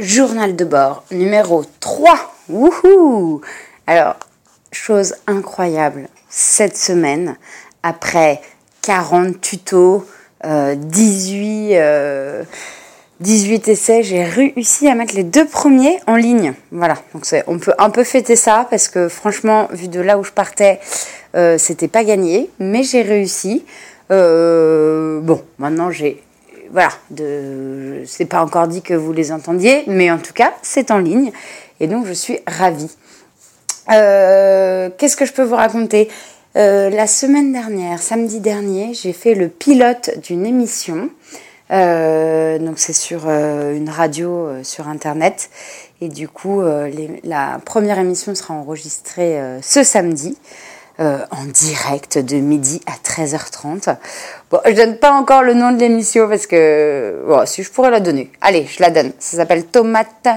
journal de bord numéro 3. Wouhou Alors, chose incroyable, cette semaine, après 40 tutos, 18, euh, 18 euh, essais, j'ai réussi à mettre les deux premiers en ligne. Voilà, donc on peut un peu fêter ça parce que franchement, vu de là où je partais, euh, c'était pas gagné, mais j'ai réussi. bon, maintenant j'ai voilà, de, c'est pas encore dit que vous les entendiez, mais en tout cas, c'est en ligne. Et donc, je suis ravie. Euh, qu'est-ce que je peux vous raconter? Euh, La semaine dernière, samedi dernier, j'ai fait le pilote d'une émission. Euh, donc, c'est sur une radio sur Internet. Et du coup, la première émission sera enregistrée ce samedi. Euh, en direct de midi à 13h30. Bon, je donne pas encore le nom de l'émission parce que bon, si je pourrais la donner. Allez, je la donne. Ça s'appelle tomate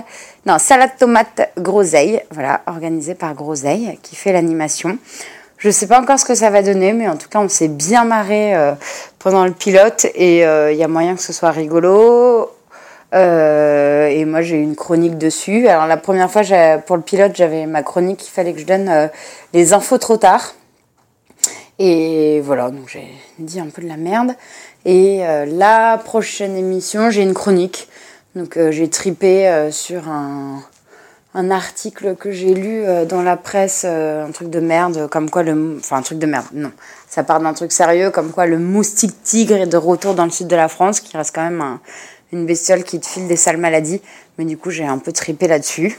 non, salade tomate groseille, voilà, organisée par Groseille qui fait l'animation. Je sais pas encore ce que ça va donner, mais en tout cas, on s'est bien marré euh, pendant le pilote et euh, il y a moyen que ce soit rigolo. Euh, et moi, j'ai une chronique dessus. Alors, la première fois, pour le pilote, j'avais ma chronique, il fallait que je donne euh, les infos trop tard. Et voilà, donc j'ai dit un peu de la merde. Et euh, la prochaine émission, j'ai une chronique. Donc, j'ai tripé sur un, un, article que j'ai lu dans la presse, un truc de merde, comme quoi le. Enfin, un truc de merde, non. Ça part d'un truc sérieux, comme quoi le moustique tigre est de retour dans le sud de la France, qui reste quand même un une bestiole qui te file des sales maladies. Mais du coup, j'ai un peu tripé là-dessus.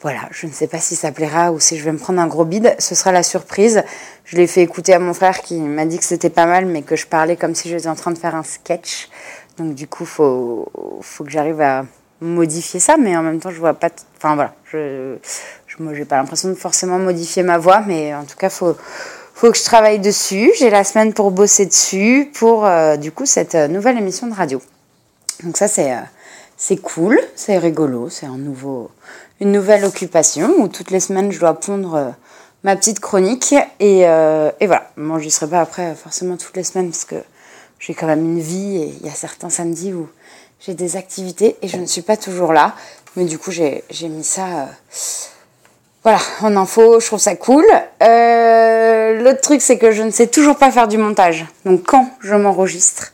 Voilà, je ne sais pas si ça plaira ou si je vais me prendre un gros bide. Ce sera la surprise. Je l'ai fait écouter à mon frère qui m'a dit que c'était pas mal, mais que je parlais comme si j'étais en train de faire un sketch. Donc du coup, faut, faut que j'arrive à modifier ça, mais en même temps, je vois pas. Enfin voilà, je, je j'ai pas l'impression de forcément modifier ma voix, mais en tout cas, faut faut que je travaille dessus. J'ai la semaine pour bosser dessus pour euh, du coup cette euh, nouvelle émission de radio. Donc ça, c'est, euh, c'est cool, c'est rigolo, c'est un nouveau, une nouvelle occupation où toutes les semaines, je dois pondre euh, ma petite chronique. Et, euh, et voilà, moi, j'y serai pas après forcément toutes les semaines parce que j'ai quand même une vie et il y a certains samedis où j'ai des activités et je ne suis pas toujours là. Mais du coup, j'ai, j'ai mis ça... voilà, en info, je trouve ça cool. l'autre truc, c'est que je ne sais toujours pas faire du montage. Donc quand je m'enregistre,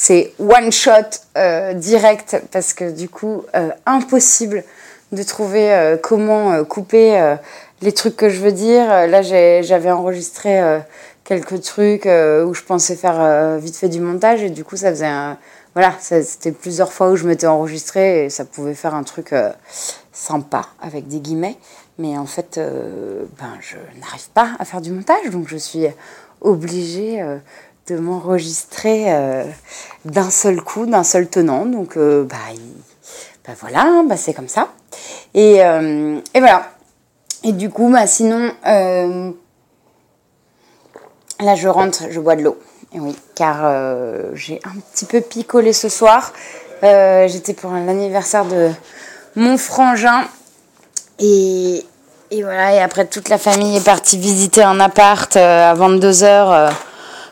c'est one shot euh, direct parce que du coup euh, impossible de trouver euh, comment couper les trucs que je veux dire. Là j'avais enregistré quelques trucs où je pensais faire vite fait du montage et du coup ça faisait un voilà c'était plusieurs fois où je m'étais enregistré et ça pouvait faire un truc sympa avec des guillemets mais en fait ben je n'arrive pas à faire du montage donc je suis obligée m'enregistrer euh, d'un seul coup, d'un seul tenant. Donc, euh, bah, bah, voilà, hein, bah, c'est comme ça. Et, euh, et, voilà. Et du coup, bah, sinon, là, je rentre, je bois de l'eau. Oui, car j'ai un petit peu picolé ce soir. J'étais pour l'anniversaire de mon frangin. Et, et voilà, et après, toute la famille est partie visiter un appart à 22h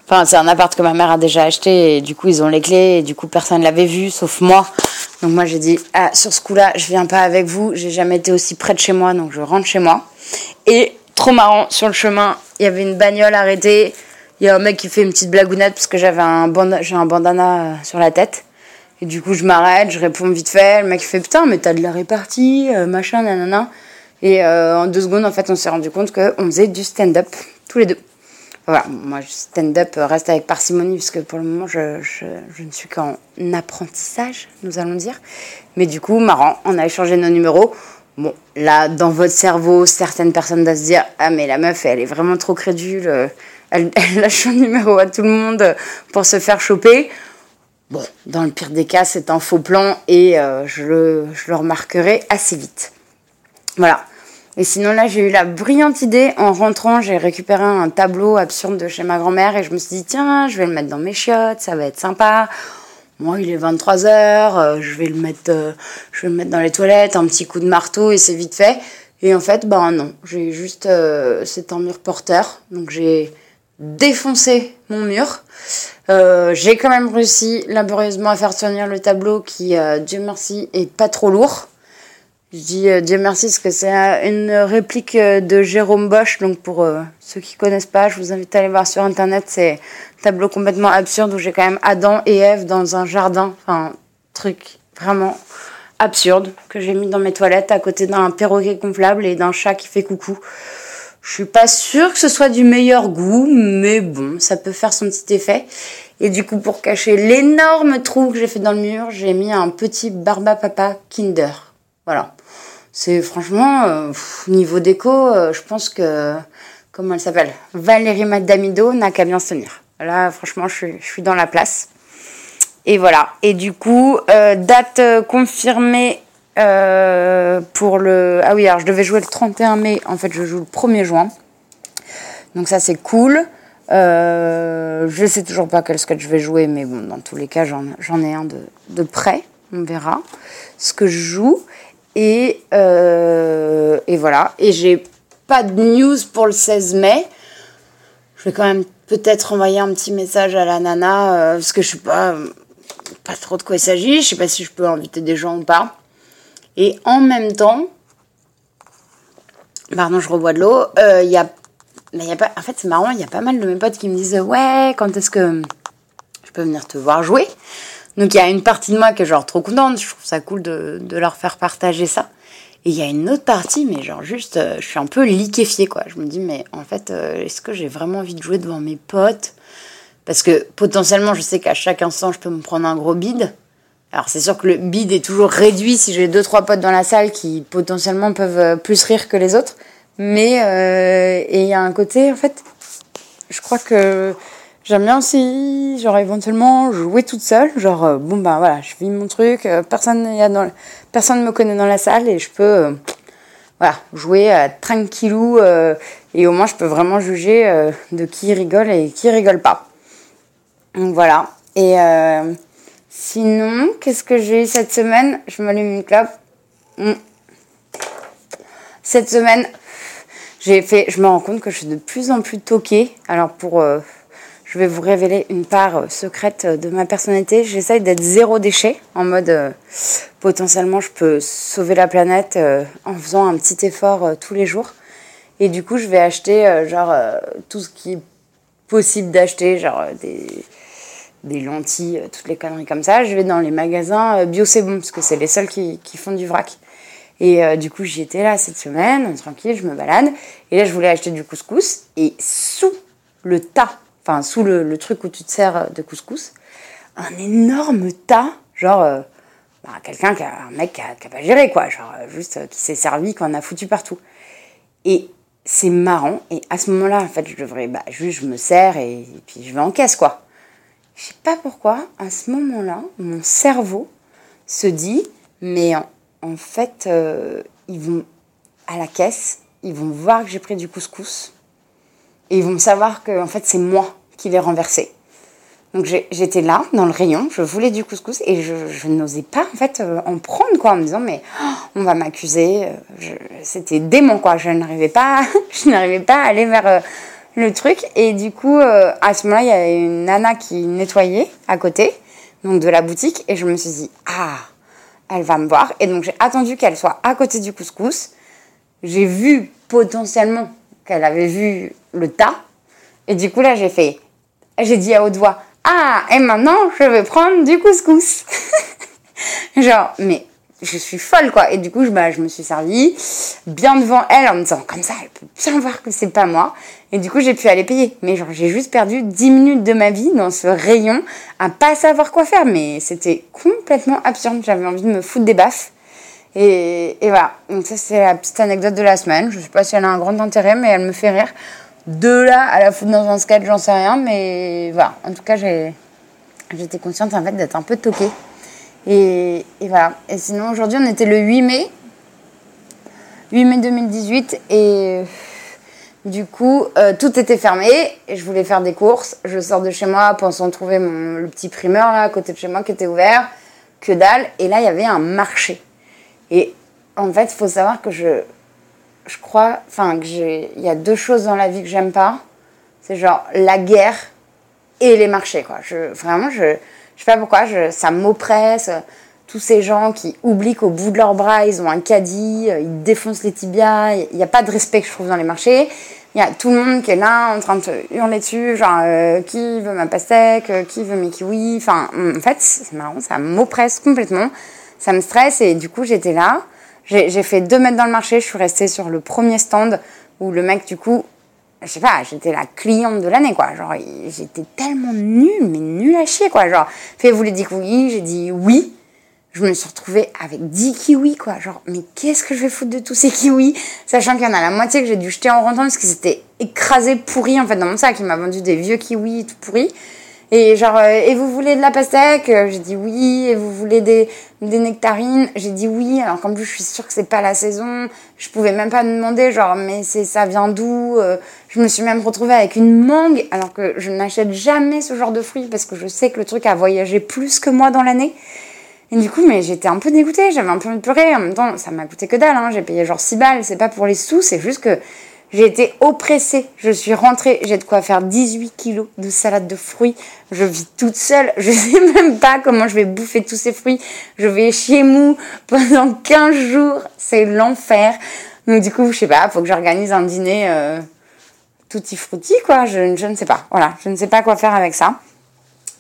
Enfin, c'est un appart que ma mère a déjà acheté et du coup, ils ont les clés et du coup, personne ne l'avait vu sauf moi. Donc, moi, j'ai dit, ah, sur ce coup-là, je viens pas avec vous. J'ai jamais été aussi près de chez moi, donc je rentre chez moi. Et trop marrant, sur le chemin, il y avait une bagnole arrêtée. Il y a un mec qui fait une petite blagounette parce que j'avais un, j'ai un bandana euh, sur la tête. Et du coup, je m'arrête, je réponds vite fait. Le mec fait putain, mais t'as de la répartie, euh, machin, nanana. Et euh, en deux secondes, en fait, on s'est rendu compte qu'on faisait du stand-up tous les deux. Voilà, moi, stand-up reste avec parcimonie, puisque pour le moment, je, ne suis qu'en apprentissage, nous allons dire. Mais du coup, marrant, on a échangé nos numéros. Bon, là, dans votre cerveau, certaines personnes doivent se dire Ah, mais la meuf, elle est vraiment trop crédule. Elle, lâche son numéro à tout le monde pour se faire choper. Bon, dans le pire des cas, c'est un faux plan et euh, je le remarquerai assez vite. Voilà. Et sinon, là, j'ai eu la brillante idée. En rentrant, j'ai récupéré un tableau absurde de chez ma grand-mère et je me suis dit, tiens, je vais le mettre dans mes chiottes, ça va être sympa. Moi, il est 23h, euh, je vais le mettre, euh, je le mettre dans les toilettes, un petit coup de marteau et c'est vite fait. Et en fait, ben non, j'ai juste, euh, c'est un mur porteur, donc j'ai défoncé mon mur. j'ai quand même réussi laborieusement à faire tenir le tableau qui, Dieu merci, est pas trop lourd. Je dis euh, Dieu merci parce que c'est une réplique euh, de Jérôme Bosch. Donc pour euh, ceux qui connaissent pas, je vous invite à aller voir sur internet. C'est un tableau complètement absurde où j'ai quand même Adam et Ève dans un jardin. Enfin, truc vraiment absurde que j'ai mis dans mes toilettes à côté d'un perroquet gonflable et d'un chat qui fait coucou. Je suis pas sûre que ce soit du meilleur goût, mais bon, ça peut faire son petit effet. Et du coup, pour cacher l'énorme trou que j'ai fait dans le mur, j'ai mis un petit Barba Papa Kinder. Voilà. C'est franchement, euh, niveau déco, euh, je pense que, comment elle s'appelle? Valérie Madamido n'a qu'à bien se tenir. Là, franchement, je suis, dans la place. Et voilà. Et du coup, euh, date confirmée pour le... Ah oui, alors je devais jouer le 31 mai. En fait, je joue le 1er juin. Donc ça, c'est cool. Je sais toujours pas quel sketch je vais jouer, mais bon, dans tous les cas, j'en ai un de, de près. On verra ce que je joue. Et, euh, et voilà. Et j'ai pas de news pour le 16 mai. Je vais quand même peut-être envoyer un petit message à la nana, euh, parce que je sais pas, pas trop de quoi il s'agit. Je sais pas si je peux inviter des gens ou pas. Et en même temps, pardon, je rebois de l'eau, euh, en fait, c'est marrant, il y a pas mal de mes potes qui me disent Ouais, quand est-ce que je peux venir te voir jouer? Donc, il y a une partie de moi qui est genre trop contente. Je trouve ça cool de, leur faire partager ça. Et il y a une autre partie, mais genre juste, euh, je suis un peu liquéfiée, quoi. Je me dis Mais en fait, euh, est-ce que j'ai vraiment envie de jouer devant mes potes? Parce que potentiellement, je sais qu'à chaque instant, je peux me prendre un gros bide. Alors c'est sûr que le bide est toujours réduit si j'ai deux trois potes dans la salle qui potentiellement peuvent euh, plus rire que les autres. Mais et il y a un côté, en fait, je crois que j'aime bien aussi, genre éventuellement jouer toute seule. Genre, euh, bon ben voilà, je vis mon truc, euh, personne personne me connaît dans la salle et je peux, voilà, jouer tranquillou et au moins je peux vraiment juger de qui rigole et qui rigole pas. Donc voilà. Et sinon, qu'est-ce que j'ai eu cette semaine? Je m'allume une clope. Hmm. Cette semaine, je me rends compte que je suis de plus en plus toquée. Alors pour, euh, je vais vous révéler une part euh, secrète euh, de ma personnalité. J'essaye d'être zéro déchet, en mode potentiellement je peux sauver la planète en faisant un petit effort tous les jours. Et du coup, je vais acheter genre tout ce qui est possible d'acheter, genre des lentilles, toutes les conneries comme ça. Je vais dans les magasins bio c'est bon parce que c'est les seuls qui, font du vrac. Et euh, du coup, j'y étais là cette semaine, tranquille, je me balade. Et là, je voulais acheter du couscous. Et sous le tas, enfin, sous le, truc où tu te sers de couscous, un énorme tas, genre, euh, bah, quelqu'un qui a, un mec qui a, pas géré, quoi. Genre, euh, juste qui s'est servi, qu'on a foutu partout. Et c'est marrant. Et à ce moment-là, en fait, je devrais, bah, juste, je me sers et, puis je vais en caisse, quoi. Je sais pas pourquoi, à ce moment-là, mon cerveau se dit, mais en, fait, euh, ils vont à la caisse, ils vont voir que j'ai pris du couscous et ils vont savoir que en fait c'est moi qui l'ai renversé. Donc j'étais là dans le rayon, je voulais du couscous et je, n'osais pas en fait euh, en prendre quoi en me disant mais oh, on va m'accuser. Euh, c'était dément quoi, je n'arrivais pas, je n'arrivais pas à aller vers le truc et du coup à ce moment-là il y avait une nana qui nettoyait à côté donc de la boutique et je me suis dit ah elle va me voir. Et donc j'ai attendu qu'elle soit à côté du couscous. J'ai vu potentiellement qu'elle avait vu le tas. Et du coup là j'ai fait, j'ai dit à haute voix, ah et maintenant je vais prendre du couscous. Genre mais je suis folle quoi. Et du coup je, bah, je me suis servie bien devant elle en me disant comme ça elle peut bien voir que c'est pas moi. Et du coup, j'ai pu aller payer. Mais genre, j'ai juste perdu 10 minutes de ma vie dans ce rayon à pas savoir quoi faire. Mais c'était complètement absurde. J'avais envie de me foutre des baffes. Et, et voilà. Donc, ça, c'est la petite anecdote de la semaine. Je sais pas si elle a un grand intérêt, mais elle me fait rire. De là à la foutre dans un sketch, j'en sais rien. Mais voilà. En tout cas, j'étais consciente en fait d'être un peu toquée. Et, voilà. Et sinon, aujourd'hui, on était le 8 mai. 8 mai 2018. Et du coup, euh, tout était fermé et je voulais faire des courses. Je sors de chez moi pensant trouver le petit primeur là à côté de chez moi qui était ouvert. Que dalle. Et là, il y avait un marché. Et en fait, il faut savoir que je, je crois, enfin, que j'ai, il y a deux choses dans la vie que j'aime pas. C'est genre la guerre et les marchés, quoi. Je, vraiment, je, je sais pas pourquoi, ça m'oppresse. tous ces gens qui oublient qu'au bout de leurs bras, ils ont un caddie, euh, ils défoncent les tibias. Il n'y a pas de respect, je trouve, dans les marchés. Il y a tout le monde qui est là en train de hurler dessus, genre euh, qui veut ma pastèque, euh, qui veut mes kiwis. Enfin, en fait, c'est marrant, ça m'oppresse complètement. Ça me stresse et du coup, j'étais là. J'ai fait deux mètres dans le marché, je suis restée sur le premier stand où le mec, du coup, je sais pas, j'étais la cliente de l'année, quoi. Genre, j'étais tellement nulle, mais nulle à chier, quoi. Genre, fait, vous voulez dit oui, j'ai dit oui. Je me suis retrouvée avec 10 kiwis, quoi. Genre, mais qu'est-ce que je vais foutre de tous ces kiwis? Sachant qu'il y en a la moitié que j'ai dû jeter en rentrant parce qu'ils étaient écrasés, pourris, en fait, dans mon sac. Il m'a vendu des vieux kiwis tout pourris. Et genre, euh, et vous voulez de la pastèque euh, J'ai dit oui. Et vous voulez des, des nectarines J'ai dit oui. Alors qu'en plus, je suis sûre que c'est pas la saison. Je pouvais même pas demander, genre, mais c'est ça vient d'où euh, Je me suis même retrouvée avec une mangue, alors que je n'achète jamais ce genre de fruits parce que je sais que le truc a voyagé plus que moi dans l'année. Et du coup, mais j'étais un peu dégoûtée, j'avais un peu envie de. En même temps, ça m'a coûté que dalle, hein. j'ai payé genre 6 balles, c'est pas pour les sous, c'est juste que j'ai été oppressée. Je suis rentrée, j'ai de quoi faire 18 kilos de salade de fruits. Je vis toute seule, je sais même pas comment je vais bouffer tous ces fruits. Je vais chez mou pendant 15 jours, c'est l'enfer. Donc du coup, je sais pas, faut que j'organise un dîner euh, tutti frutti, quoi. Je, je, ne sais pas. Voilà, je ne sais pas quoi faire avec ça.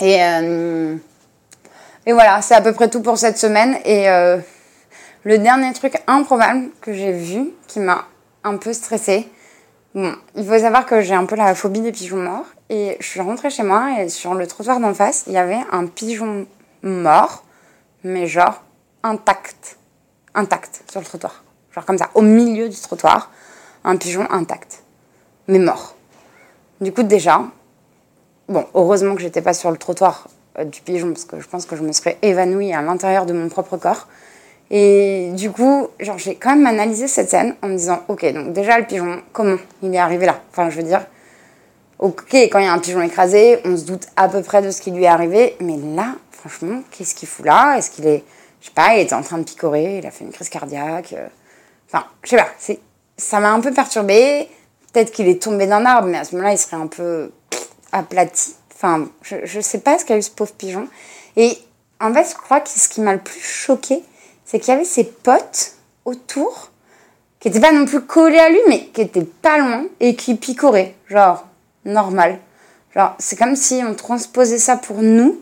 Et, euh, et voilà, c'est à peu près tout pour cette semaine. Et euh, le dernier truc improbable que j'ai vu, qui m'a un peu stressée, Bon, il faut savoir que j'ai un peu la phobie des pigeons morts. Et je suis rentrée chez moi et sur le trottoir d'en face, il y avait un pigeon mort, mais genre intact. Intact sur le trottoir. Genre comme ça, au milieu du trottoir, un pigeon intact. Mais mort. Du coup, déjà, bon, heureusement que j'étais pas sur le trottoir euh, du pigeon parce que je pense que je me serais évanouie à l'intérieur de mon propre corps. Et du coup, genre, j'ai quand même analysé cette scène en me disant, ok, donc déjà le pigeon, comment il est arrivé là? Enfin, je veux dire, ok, quand il y a un pigeon écrasé, on se doute à peu près de ce qui lui est arrivé, mais là, franchement, qu'est-ce qu'il fout là? Est-ce qu'il est, je sais pas, il était en train de picorer, il a fait une crise cardiaque euh, Enfin, je sais pas, c'est, ça m'a un peu perturbé. Peut-être qu'il est tombé d'un arbre, mais à ce moment-là, il serait un peu aplati. Enfin, je, je sais pas ce qu'a eu ce pauvre pigeon. Et en fait, je crois que ce qui m'a le plus choqué, c'est qu'il y avait ses potes autour, qui n'étaient pas non plus collés à lui, mais qui étaient pas loin et qui picoraient, genre normal. Genre, c'est comme si on transposait ça pour nous,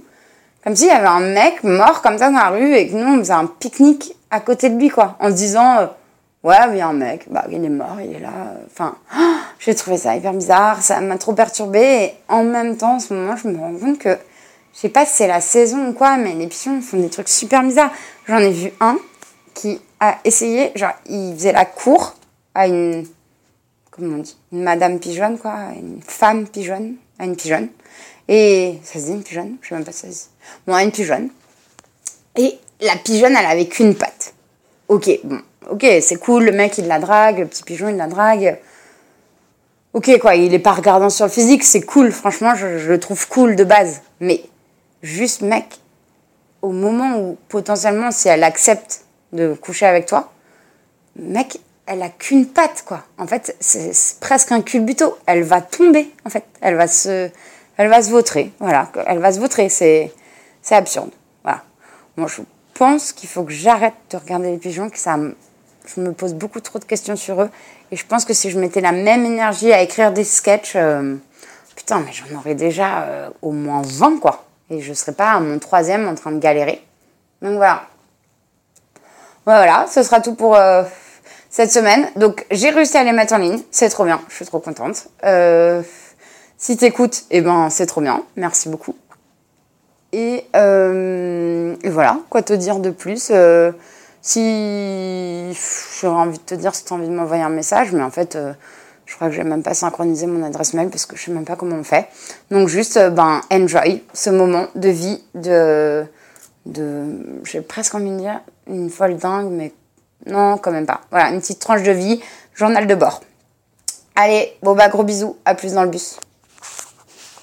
comme s'il y avait un mec mort comme ça dans la rue et que nous on faisait un pique-nique à côté de lui, quoi, en se disant. Euh, ouais, il y a un mec, bah, il est mort, il est là. Enfin, j'ai trouvé ça hyper bizarre, ça m'a trop perturbée. Et en même temps, en ce moment, je me rends compte que je sais pas si c'est la saison ou quoi, mais les pigeons font des trucs super bizarres. J'en ai vu un qui a essayé, genre, il faisait la cour à une, comment on dit, une madame pigeonne, quoi, une femme pigeonne, à une pigeonne. Et ça se dit une pigeonne? Je sais même pas si ça se dit. Bon, à une pigeonne. Et la pigeonne, elle avait qu'une patte. Ok, bon, ok, c'est cool, le mec il la drague, le petit pigeon il la drague. Ok, quoi, il est pas regardant sur le physique, c'est cool, franchement, je, je le trouve cool de base. Mais Juste, mec, au moment où potentiellement, si elle accepte de coucher avec toi, mec, elle a qu'une patte, quoi. En fait, c'est presque un culbuto. Elle va tomber, en fait. Elle va se, elle va se vautrer. Voilà. Elle va se vautrer. C'est, c'est absurde. Voilà. Moi, je pense qu'il faut que j'arrête de regarder les pigeons, que ça, je me pose beaucoup trop de questions sur eux. Et je pense que si je mettais la même énergie à écrire des sketchs, euh, putain, mais j'en aurais déjà euh, au moins 20, quoi et je ne serai pas à mon troisième en train de galérer. Donc voilà. Voilà, ce sera tout pour euh, cette semaine. Donc j'ai réussi à les mettre en ligne, c'est trop bien, je suis trop contente. Euh, si t'écoutes, eh ben c'est trop bien, merci beaucoup. Et, euh, et, voilà, quoi te dire de plus Si j'aurais envie de te dire si tu as envie de m'envoyer un message, mais en fait je crois que je n'ai même pas synchronisé mon adresse mail parce que je sais même pas comment on fait. Donc juste, euh, ben, enjoy ce moment de vie, de, de, j'ai presque envie de dire une folle dingue, mais non, quand même pas. Voilà, une petite tranche de vie, journal de bord. Allez, bon bah gros bisous, à plus dans le bus.